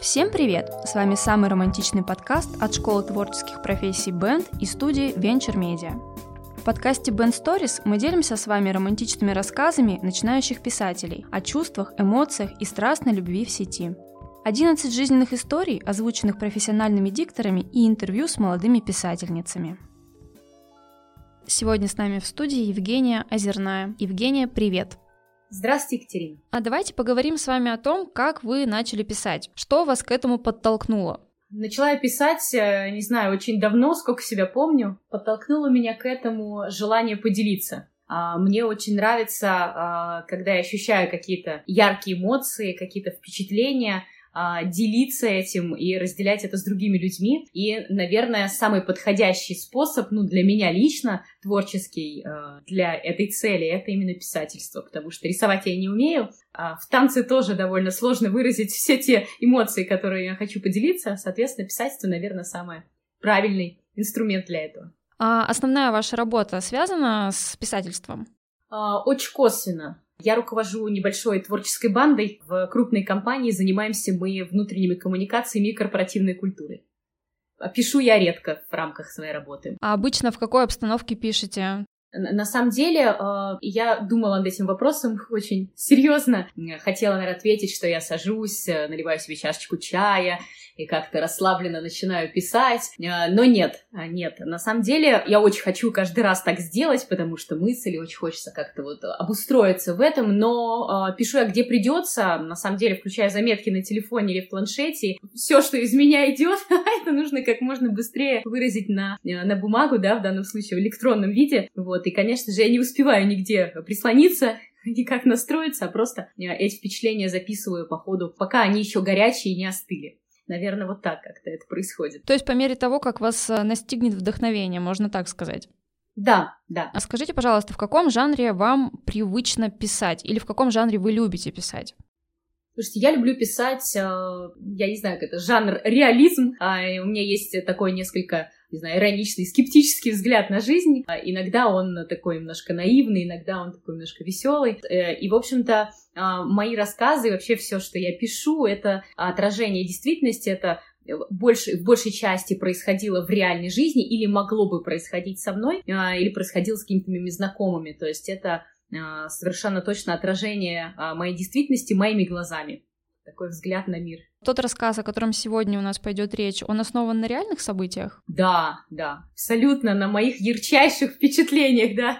Всем привет! С вами самый романтичный подкаст от школы творческих профессий Band и студии Venture Media. В подкасте Band Stories мы делимся с вами романтичными рассказами начинающих писателей о чувствах, эмоциях и страстной любви в сети. 11 жизненных историй, озвученных профессиональными дикторами и интервью с молодыми писательницами. Сегодня с нами в студии Евгения Озерная. Евгения, привет! Здравствуйте, Екатерина. А давайте поговорим с вами о том, как вы начали писать. Что вас к этому подтолкнуло? Начала я писать, э, не знаю, очень давно, сколько себя помню. Подтолкнуло меня к этому желание поделиться. А, мне очень нравится, а, когда я ощущаю какие-то яркие эмоции, какие-то впечатления, а, делиться этим и разделять это с другими людьми. И, наверное, самый подходящий способ, ну, для меня лично, творческий э, для этой цели, это именно писательство, потому что рисовать я не умею. А в танце тоже довольно сложно выразить все те эмоции, которые я хочу поделиться. Соответственно, писательство, наверное, самый правильный инструмент для этого. А основная ваша работа связана с писательством? А, очень косвенно. Я руковожу небольшой творческой бандой в крупной компании. Занимаемся мы внутренними коммуникациями и корпоративной культурой. Пишу я редко в рамках своей работы. А обычно в какой обстановке пишете? На самом деле, э, я думала над этим вопросом очень серьезно. Хотела, наверное, ответить, что я сажусь, э, наливаю себе чашечку чая и как-то расслабленно начинаю писать. Э, но нет, нет. На самом деле, я очень хочу каждый раз так сделать, потому что мысли очень хочется как-то вот обустроиться в этом, но пишу я где придется, на самом деле, включая заметки на телефоне или в планшете. Все, что из меня идет, это нужно как можно быстрее выразить на, на бумагу, да, в данном случае в электронном виде. Вот вот, и, конечно же, я не успеваю нигде прислониться, никак настроиться, а просто э, эти впечатления записываю по ходу, пока они еще горячие и не остыли. Наверное, вот так как-то это происходит. То есть по мере того, как вас э, настигнет вдохновение, можно так сказать? Да, да. А скажите, пожалуйста, в каком жанре вам привычно писать? Или в каком жанре вы любите писать? Слушайте, я люблю писать, э, я не знаю, как это, жанр реализм. А, у меня есть такой несколько не знаю, ироничный, скептический взгляд на жизнь. А, иногда он такой немножко наивный, иногда он такой немножко веселый. Э, и, в общем-то, а, мои рассказы, вообще все, что я пишу, это отражение действительности, это больше, в большей части происходило в реальной жизни или могло бы происходить со мной, а, или происходило с какими-то моими знакомыми. То есть это совершенно точно отражение моей действительности моими глазами. Такой взгляд на мир. Тот рассказ, о котором сегодня у нас пойдет речь, он основан на реальных событиях? Да, да, абсолютно на моих ярчайших впечатлениях, да.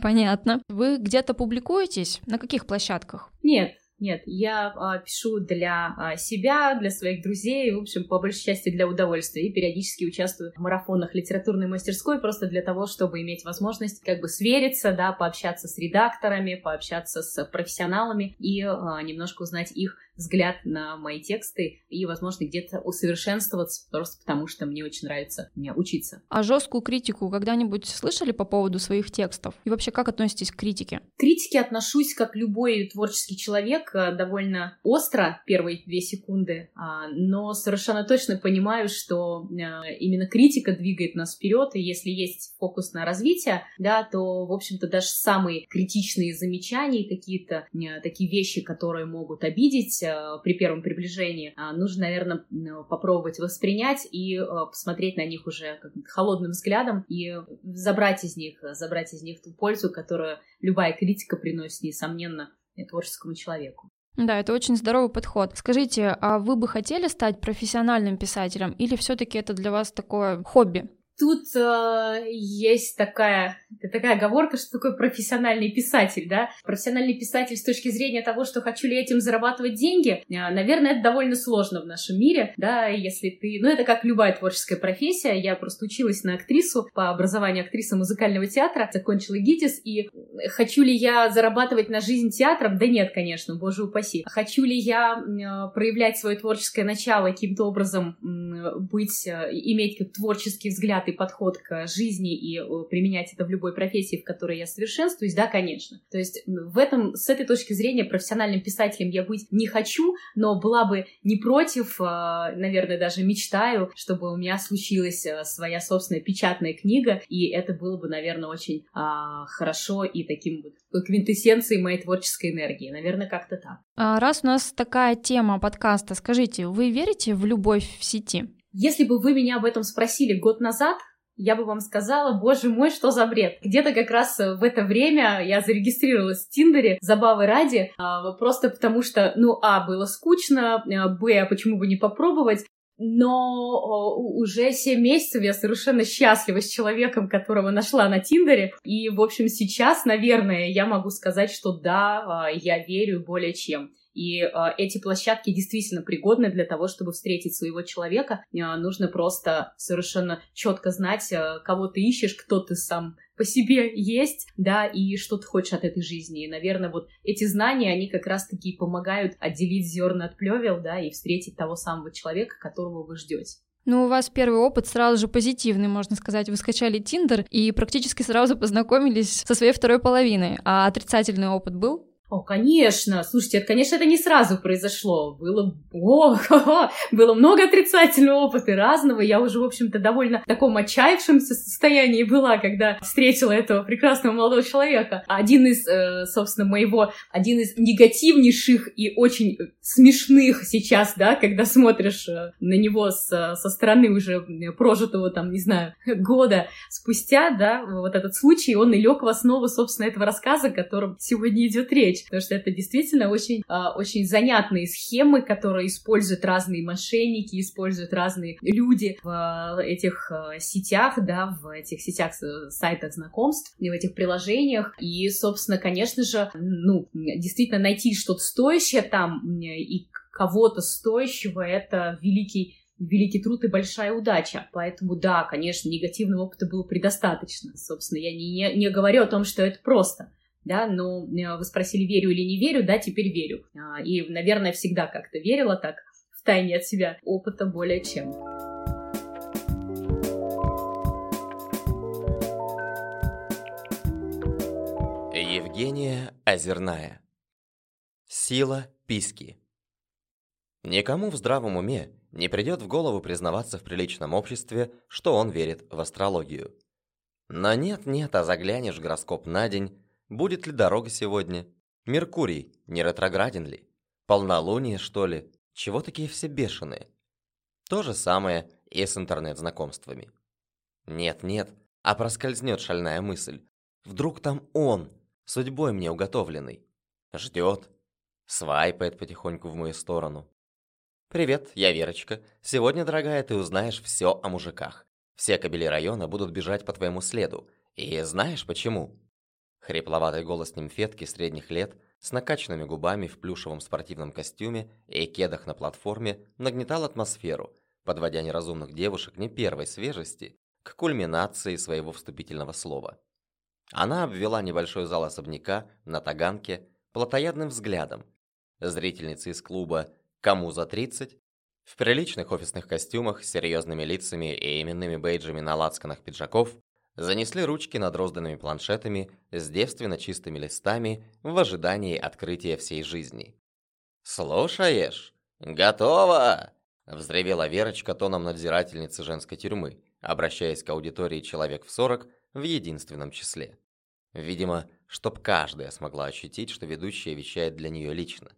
Понятно. Вы где-то публикуетесь? На каких площадках? Нет, нет, я а, пишу для а, себя, для своих друзей, в общем, по большей части для удовольствия. И периодически участвую в марафонах литературной мастерской просто для того, чтобы иметь возможность как бы свериться, да, пообщаться с редакторами, пообщаться с профессионалами и а, немножко узнать их взгляд на мои тексты и, возможно, где-то усовершенствоваться, просто потому что мне очень нравится мне учиться. А жесткую критику когда-нибудь слышали по поводу своих текстов? И вообще, как относитесь к критике? К критике отношусь, как любой творческий человек, э, довольно остро первые две секунды, а, но совершенно точно понимаю, что э, именно критика двигает нас вперед, и если есть фокус на развитие, да, то, в общем-то, даже самые критичные замечания, какие-то э, такие вещи, которые могут обидеть, при первом приближении, а, нужно, наверное, попробовать воспринять и э, посмотреть на них уже холодным взглядом и забрать из них, забрать из них ту пользу, которую любая критика приносит, несомненно, творческому человеку. Да, это очень здоровый подход. Скажите, а вы бы хотели стать профессиональным писателем или все-таки это для вас такое хобби? Тут э, есть такая, такая оговорка, что такое профессиональный писатель, да? Профессиональный писатель с точки зрения того, что хочу ли этим зарабатывать деньги, э, наверное, это довольно сложно в нашем мире, да, если ты... Ну, это как любая творческая профессия. Я просто училась на актрису по образованию актрисы музыкального театра, закончила ГИТИС, и хочу ли я зарабатывать на жизнь театром? Да нет, конечно, боже упаси. Хочу ли я э, проявлять свое творческое начало, каким-то образом э, быть, э, иметь творческий взгляд взгляд и подход к жизни и э, применять это в любой профессии, в которой я совершенствуюсь, да, конечно. То есть в этом, с этой точки зрения, профессиональным писателем я быть не хочу, но была бы не против, э, наверное, даже мечтаю, чтобы у меня случилась э, своя собственная печатная книга, и это было бы, наверное, очень а, хорошо и таким вот квинтэссенцией моей творческой энергии. Наверное, как-то так. А раз у нас такая тема подкаста, скажите, вы верите в любовь в сети? Если бы вы меня об этом спросили год назад, я бы вам сказала, боже мой, что за бред. Где-то как раз в это время я зарегистрировалась в Тиндере, забавы ради, а, просто потому что, ну, а, было скучно, а, б, а почему бы не попробовать, но уже 7 месяцев я совершенно счастлива с человеком, которого нашла на Тиндере. И, в общем, сейчас, наверное, я могу сказать, что да, а, я верю более чем. И э, эти площадки действительно пригодны для того, чтобы встретить своего человека. Э, нужно просто совершенно четко знать, э, кого ты ищешь, кто ты сам по себе есть, да, и что ты хочешь от этой жизни. И, наверное, вот эти знания, они как раз-таки помогают отделить зерна от плевел, да, и встретить того самого человека, которого вы ждете. Ну, у вас первый опыт сразу же позитивный, можно сказать. Вы скачали Тиндер и практически сразу познакомились со своей второй половиной. А отрицательный опыт был? О, конечно. Слушайте, это, конечно, это не сразу произошло. Было, о, было много отрицательного опыта разного. Я уже, в общем-то, довольно в таком отчаявшемся состоянии была, когда встретила этого прекрасного молодого человека. Один из, э, собственно, моего, один из негативнейших и очень смешных сейчас, да, когда смотришь э, на него со стороны уже прожитого, там, не знаю, года спустя, да, вот этот случай, он и лег в основу, собственно, этого рассказа, о котором сегодня идет речь потому что это действительно очень, а, очень занятные схемы, которые используют разные мошенники, используют разные люди в этих а, сетях, да, в этих сетях, сайтах знакомств, в этих приложениях. И, собственно, конечно же, ну, действительно найти что-то стоящее там и кого-то стоящего, это великий великий труд и большая удача. Поэтому, да, конечно, негативного опыта было предостаточно. Собственно, я не, не, не говорю о том, что это просто да, но э, вы спросили, верю или не верю, да, теперь верю. А, и, наверное, всегда как-то верила так, в тайне от себя, опыта более чем. Евгения Озерная Сила писки Никому в здравом уме не придет в голову признаваться в приличном обществе, что он верит в астрологию. Но нет-нет, а заглянешь в гороскоп на день, Будет ли дорога сегодня? Меркурий, не ретрограден ли? Полнолуние, что ли? Чего такие все бешеные? То же самое и с интернет-знакомствами. Нет-нет, а проскользнет шальная мысль. Вдруг там он, судьбой мне уготовленный. Ждет, свайпает потихоньку в мою сторону. «Привет, я Верочка. Сегодня, дорогая, ты узнаешь все о мужиках. Все кобели района будут бежать по твоему следу. И знаешь почему?» Хрипловатый голос нимфетки средних лет с накачанными губами в плюшевом спортивном костюме и кедах на платформе нагнетал атмосферу, подводя неразумных девушек не первой свежести к кульминации своего вступительного слова. Она обвела небольшой зал особняка на Таганке плотоядным взглядом. Зрительницы из клуба «Кому за 30» в приличных офисных костюмах с серьезными лицами и именными бейджами на лацканах пиджаков занесли ручки над розданными планшетами с девственно чистыми листами в ожидании открытия всей жизни. «Слушаешь? Готово!» – взревела Верочка тоном надзирательницы женской тюрьмы, обращаясь к аудитории человек в сорок в единственном числе. Видимо, чтоб каждая смогла ощутить, что ведущая вещает для нее лично.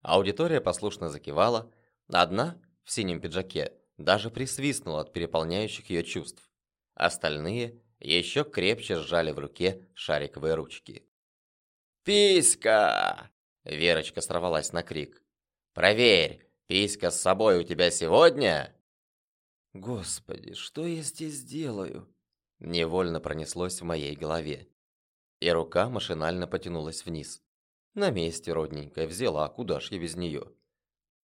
Аудитория послушно закивала, одна, в синем пиджаке, даже присвистнула от переполняющих ее чувств. Остальные еще крепче сжали в руке шариковые ручки. «Писька!» Верочка сорвалась на крик. «Проверь, писька с собой у тебя сегодня?» «Господи, что я здесь делаю?» Невольно пронеслось в моей голове. И рука машинально потянулась вниз. На месте, родненькая, взяла, куда ж я без нее?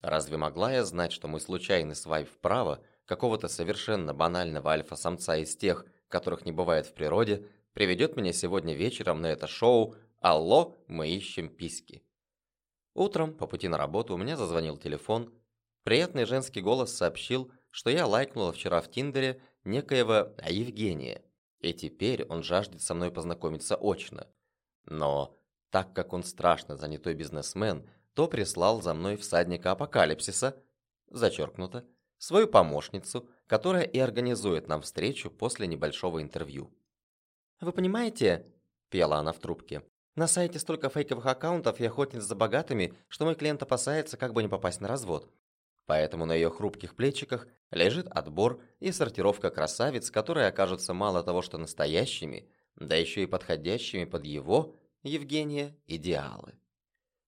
Разве могла я знать, что мой случайный свайп вправо какого-то совершенно банального альфа-самца из тех, которых не бывает в природе, приведет меня сегодня вечером на это шоу «Алло, мы ищем письки». Утром, по пути на работу, у меня зазвонил телефон. Приятный женский голос сообщил, что я лайкнула вчера в Тиндере некоего Евгения, и теперь он жаждет со мной познакомиться очно. Но, так как он страшно занятой бизнесмен, то прислал за мной всадника апокалипсиса, зачеркнуто, свою помощницу, которая и организует нам встречу после небольшого интервью. Вы понимаете, пела она в трубке. «На сайте столько фейковых аккаунтов и охотниц за богатыми, что мой клиент опасается, как бы не попасть на развод. Поэтому на ее хрупких плечиках лежит отбор и сортировка красавиц, которые окажутся мало того, что настоящими, да еще и подходящими под его, Евгения, идеалы.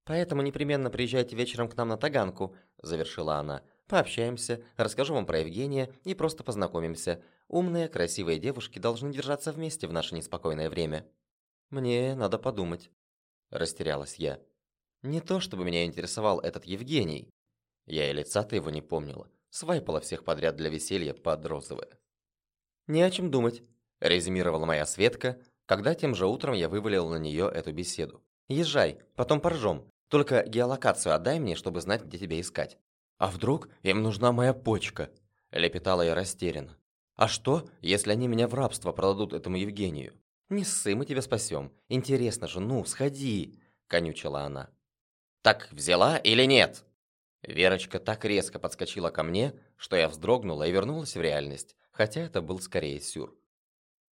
«Поэтому непременно приезжайте вечером к нам на Таганку», – завершила она. «Пообщаемся, расскажу вам про Евгения и просто познакомимся. Умные, красивые девушки должны держаться вместе в наше неспокойное время». «Мне надо подумать», – растерялась я. «Не то, чтобы меня интересовал этот Евгений, я и лица-то его не помнила. Свайпала всех подряд для веселья под розовое. «Не о чем думать», – резюмировала моя Светка, когда тем же утром я вывалил на нее эту беседу. «Езжай, потом поржем. Только геолокацию отдай мне, чтобы знать, где тебя искать». «А вдруг им нужна моя почка?» – лепетала я растерянно. «А что, если они меня в рабство продадут этому Евгению?» «Не ссы, мы тебя спасем. Интересно же, ну, сходи!» – конючила она. «Так взяла или нет?» Верочка так резко подскочила ко мне, что я вздрогнула и вернулась в реальность, хотя это был скорее сюр.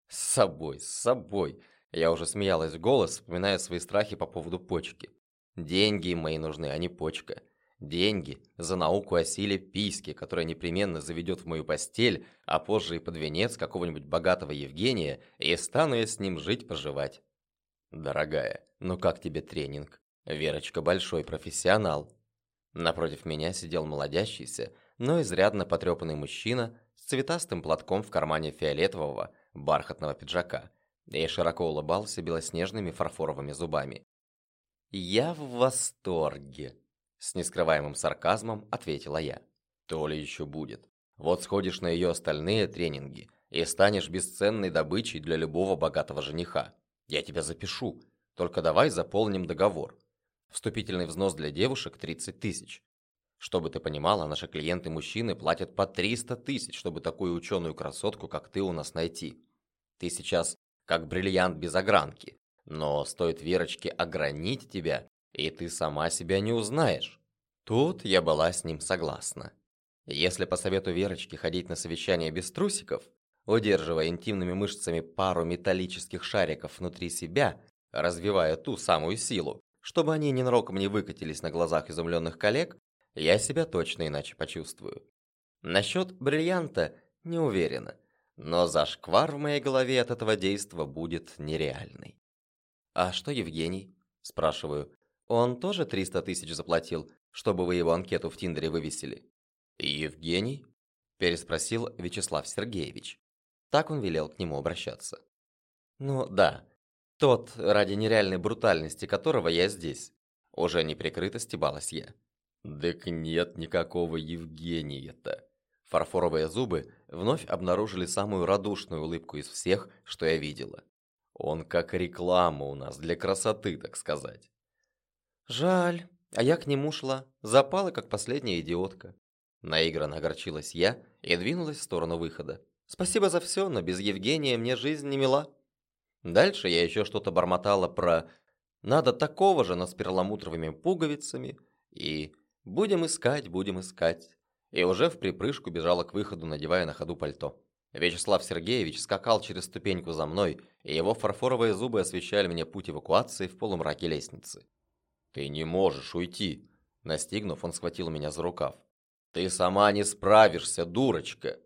С собой, с собой. Я уже смеялась в голос, вспоминая свои страхи по поводу почки. Деньги мои нужны, а не почка. Деньги за науку о силе письки, которая непременно заведет в мою постель, а позже и под венец какого-нибудь богатого Евгения, и стану я с ним жить-поживать. Дорогая, ну как тебе тренинг? Верочка большой профессионал. Напротив меня сидел молодящийся, но изрядно потрепанный мужчина с цветастым платком в кармане фиолетового бархатного пиджака и широко улыбался белоснежными фарфоровыми зубами. «Я в восторге!» – с нескрываемым сарказмом ответила я. «То ли еще будет. Вот сходишь на ее остальные тренинги и станешь бесценной добычей для любого богатого жениха. Я тебя запишу, только давай заполним договор. Вступительный взнос для девушек 30 тысяч. Чтобы ты понимала, наши клиенты-мужчины платят по 300 тысяч, чтобы такую ученую красотку, как ты, у нас найти. Ты сейчас как бриллиант без огранки, но стоит Верочке огранить тебя, и ты сама себя не узнаешь. Тут я была с ним согласна. Если по совету Верочки ходить на совещание без трусиков, удерживая интимными мышцами пару металлических шариков внутри себя, развивая ту самую силу, чтобы они ненароком не выкатились на глазах изумленных коллег, я себя точно иначе почувствую. Насчет бриллианта не уверена, но зашквар в моей голове от этого действа будет нереальный. «А что Евгений?» – спрашиваю. «Он тоже 300 тысяч заплатил, чтобы вы его анкету в Тиндере вывесили?» «Евгений?» – переспросил Вячеслав Сергеевич. Так он велел к нему обращаться. «Ну да, тот, ради нереальной брутальности которого я здесь. Уже неприкрыто стебалась я. «Так нет никакого Евгения-то». Фарфоровые зубы вновь обнаружили самую радушную улыбку из всех, что я видела. Он как реклама у нас, для красоты, так сказать. Жаль, а я к нему шла, запала, как последняя идиотка. Наигранно огорчилась я и двинулась в сторону выхода. Спасибо за все, но без Евгения мне жизнь не мила. Дальше я еще что-то бормотала про «надо такого же, но с перламутровыми пуговицами» и «будем искать, будем искать». И уже в припрыжку бежала к выходу, надевая на ходу пальто. Вячеслав Сергеевич скакал через ступеньку за мной, и его фарфоровые зубы освещали мне путь эвакуации в полумраке лестницы. «Ты не можешь уйти!» Настигнув, он схватил меня за рукав. «Ты сама не справишься, дурочка!»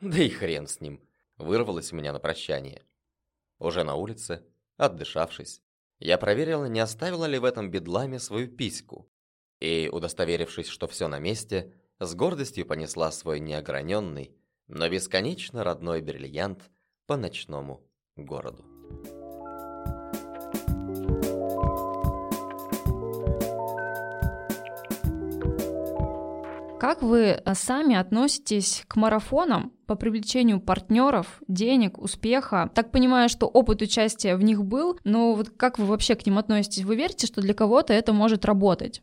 «Да и хрен с ним!» Вырвалось у меня на прощание. Уже на улице, отдышавшись, я проверила, не оставила ли в этом бедламе свою письку. И, удостоверившись, что все на месте, с гордостью понесла свой неограненный, но бесконечно родной бриллиант по ночному городу. Как вы э, сами относитесь к марафонам по привлечению партнеров, денег, успеха? Так понимаю, что опыт участия в них был, но вот как вы вообще к ним относитесь? Вы верите, что для кого-то это может работать?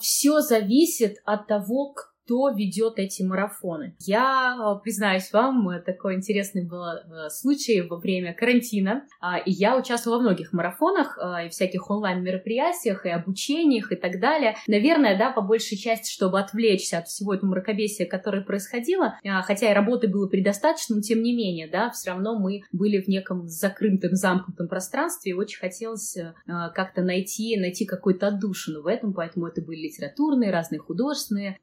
Все зависит от того, кто ведет эти марафоны. Я э, признаюсь вам, такой интересный был э, случай во время карантина, а, и я участвовала во многих марафонах и всяких онлайн-мероприятиях, и обучениях, и так далее. Наверное, да, по большей части, чтобы отвлечься от всего этого мракобесия, которое происходило, а, хотя и работы было предостаточно, но тем не менее, да, все равно мы были в неком закрытом, замкнутом пространстве, и очень хотелось как-то найти, найти какую-то отдушину в этом, поэтому это были литературные, разные художественные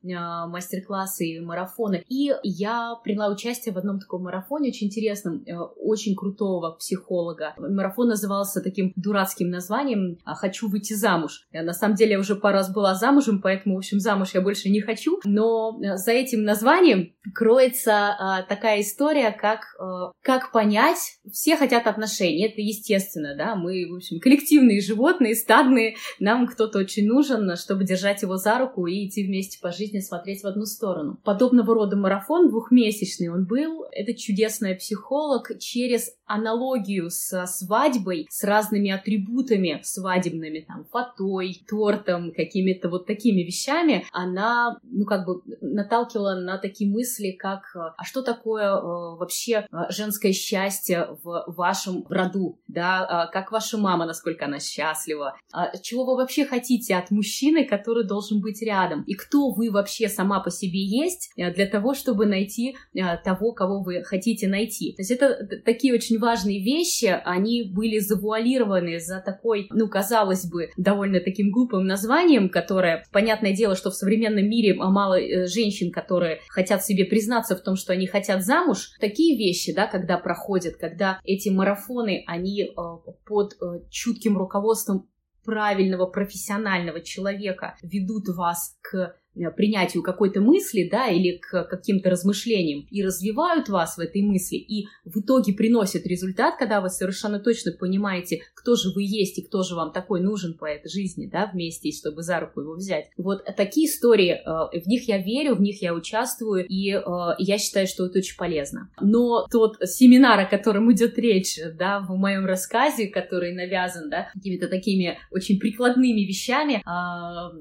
мастер-классы и марафоны. И я приняла участие в одном таком марафоне, очень интересном, э, очень крутого психолога. Марафон назывался таким дурацким названием «Хочу выйти замуж». На самом деле я уже пару раз была замужем, поэтому, в общем, замуж я больше не хочу. Но э, за этим названием кроется а, такая история, как, а, как понять, все хотят отношений, это естественно, да, мы, в общем, коллективные животные, стадные, нам кто-то очень нужен, чтобы держать его за руку и идти вместе по жизни, смотреть в одну сторону. Подобного рода марафон двухмесячный он был. Это чудесная психолог через аналогию со свадьбой, с разными атрибутами свадебными, там, фатой, тортом, какими-то вот такими вещами, она, ну, как бы наталкивала на такие мысли, как, а что такое э, вообще э, женское счастье в вашем роду, да, а как ваша мама, насколько она счастлива, а чего вы вообще хотите от мужчины, который должен быть рядом, и кто вы вообще сама по себе есть э, для того, чтобы найти того, кого вы хотите найти. То есть это такие очень очень важные вещи, они были завуалированы за такой, ну, казалось бы, довольно таким глупым названием, которое, понятное дело, что в современном мире мало э, женщин, которые хотят себе признаться в том, что они хотят замуж. Такие вещи, да, когда проходят, когда эти марафоны, они э, под э, чутким руководством правильного профессионального человека ведут вас к принятию какой-то мысли, да, или к каким-то размышлениям, и развивают вас в этой мысли, и в итоге приносят результат, когда вы совершенно точно понимаете, кто же вы есть и кто же вам такой нужен по этой жизни, да, вместе, чтобы за руку его взять. Вот такие истории, э, в них я верю, в них я участвую, и э, я считаю, что это очень полезно. Но тот семинар, о котором идет речь, да, в моем рассказе, который навязан, да, какими-то такими очень прикладными вещами,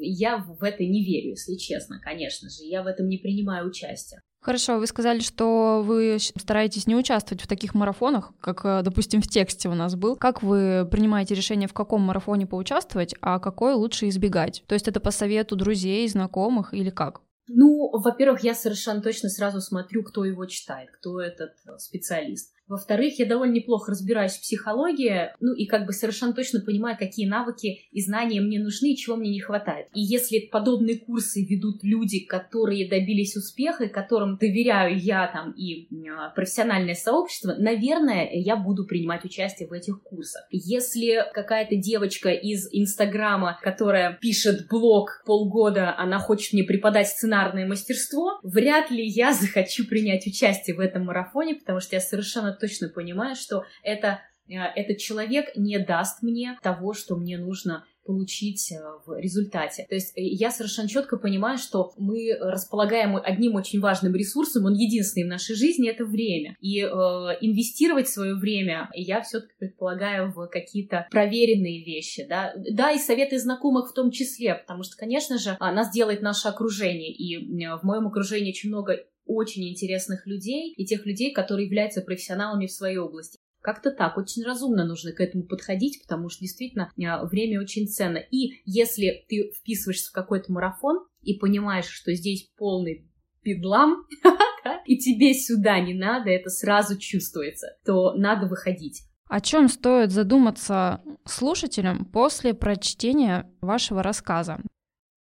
я в это не верю, если честно честно, конечно же. Я в этом не принимаю участие. Хорошо, вы сказали, что вы стараетесь не участвовать в таких марафонах, как, э, допустим, в тексте у нас был. Как вы принимаете решение, в каком марафоне поучаствовать, а какой лучше избегать? То есть это по совету друзей, знакомых или как? Ну, во-первых, я совершенно точно сразу смотрю, кто его читает, кто этот э, специалист. Во-вторых, я довольно неплохо разбираюсь в психологии, ну и как бы совершенно точно понимаю, какие навыки и знания мне нужны чего мне не хватает. И если подобные курсы ведут люди, которые добились успеха, и которым доверяю я там и а, профессиональное сообщество, наверное, я буду принимать участие в этих курсах. Если какая-то девочка из Инстаграма, которая пишет блог полгода, она хочет мне преподать сценарное мастерство, вряд ли я захочу принять участие в этом марафоне, потому что я совершенно точно понимаю, что это, э, этот человек не даст мне того, что мне нужно получить э, в результате. То есть э, я совершенно четко понимаю, что мы располагаем одним очень важным ресурсом, он единственный в нашей жизни, это время. И э, инвестировать свое время я все-таки предполагаю в какие-то проверенные вещи, да, да, и советы знакомых в том числе, потому что, конечно же, а, нас делает наше окружение, и в моем окружении очень много очень интересных людей и тех людей, которые являются профессионалами в своей области. Как-то так, очень разумно нужно к этому подходить, потому что действительно а, время очень ценно. И если ты вписываешься в какой-то марафон и понимаешь, что здесь полный педлам, и тебе сюда не надо, это сразу чувствуется, то надо выходить. О чем стоит задуматься слушателям после прочтения вашего рассказа?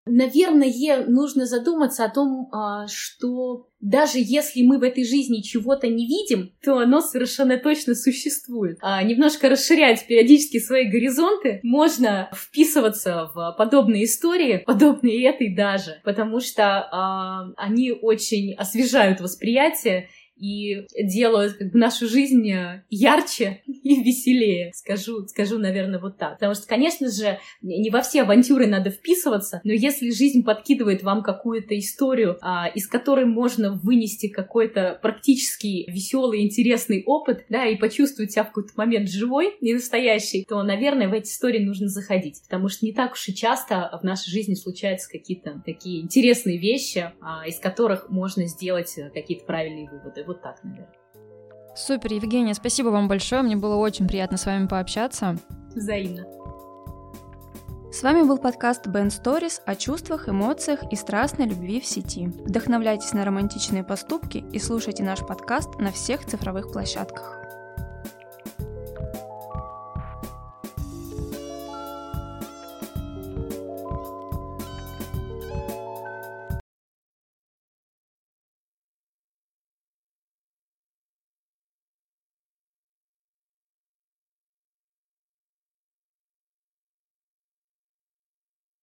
Наверное, нужно задуматься о том, а, что даже если мы в этой жизни чего-то не видим, то оно совершенно точно существует. А немножко расширять периодически свои горизонты, можно вписываться в подобные истории, подобные этой даже, потому что а, они очень освежают восприятие и делают как бы, нашу жизнь ярче и веселее, скажу, скажу, наверное, вот так. Потому что, конечно же, не во все авантюры надо вписываться, но если жизнь подкидывает вам какую-то историю, а, из которой можно вынести какой-то практически веселый, интересный опыт, да, и почувствовать себя в какой-то момент живой и настоящий, то, наверное, в эти истории нужно заходить, потому что не так уж и часто в нашей жизни случаются какие-то такие интересные вещи, а, из которых можно сделать какие-то правильные выводы. Вот так, наверное. Супер, Евгения, спасибо вам большое. Мне было очень приятно с вами пообщаться. Взаимно. С вами был подкаст Band Stories о чувствах, эмоциях и страстной любви в сети. Вдохновляйтесь на романтичные поступки и слушайте наш подкаст на всех цифровых площадках.